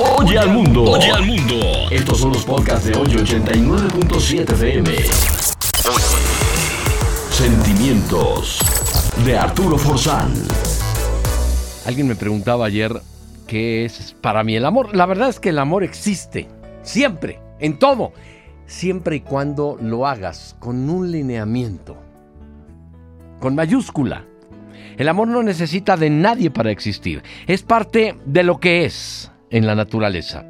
Oye al mundo. Oye al mundo. Estos son los podcasts de hoy 89.7 FM. Sentimientos de Arturo Forzán. Alguien me preguntaba ayer qué es para mí el amor. La verdad es que el amor existe, siempre, en todo, siempre y cuando lo hagas con un lineamiento, con mayúscula. El amor no necesita de nadie para existir, es parte de lo que es en la naturaleza.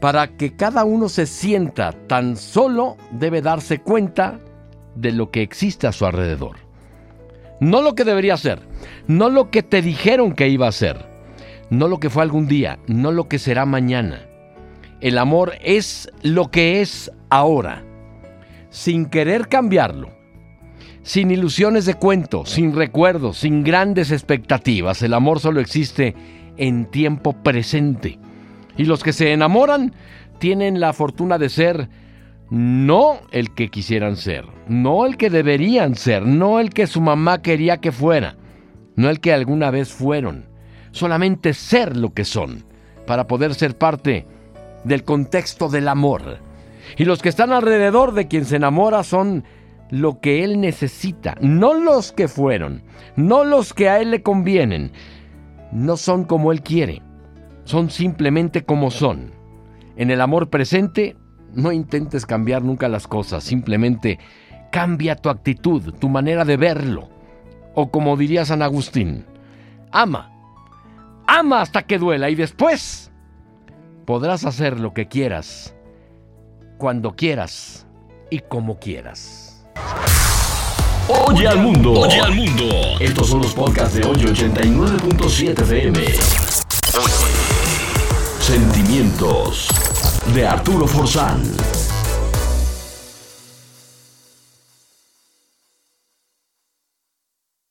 Para que cada uno se sienta tan solo, debe darse cuenta de lo que existe a su alrededor. No lo que debería ser, no lo que te dijeron que iba a ser, no lo que fue algún día, no lo que será mañana. El amor es lo que es ahora, sin querer cambiarlo, sin ilusiones de cuento, sin recuerdos, sin grandes expectativas. El amor solo existe en tiempo presente. Y los que se enamoran tienen la fortuna de ser no el que quisieran ser, no el que deberían ser, no el que su mamá quería que fuera, no el que alguna vez fueron, solamente ser lo que son, para poder ser parte del contexto del amor. Y los que están alrededor de quien se enamora son lo que él necesita, no los que fueron, no los que a él le convienen, no son como él quiere, son simplemente como son. En el amor presente, no intentes cambiar nunca las cosas, simplemente cambia tu actitud, tu manera de verlo. O como diría San Agustín, ama, ama hasta que duela y después podrás hacer lo que quieras, cuando quieras y como quieras. Oye al mundo. Oye al mundo. Estos son los podcasts de hoy 89.7 FM. Sentimientos de Arturo Forzán.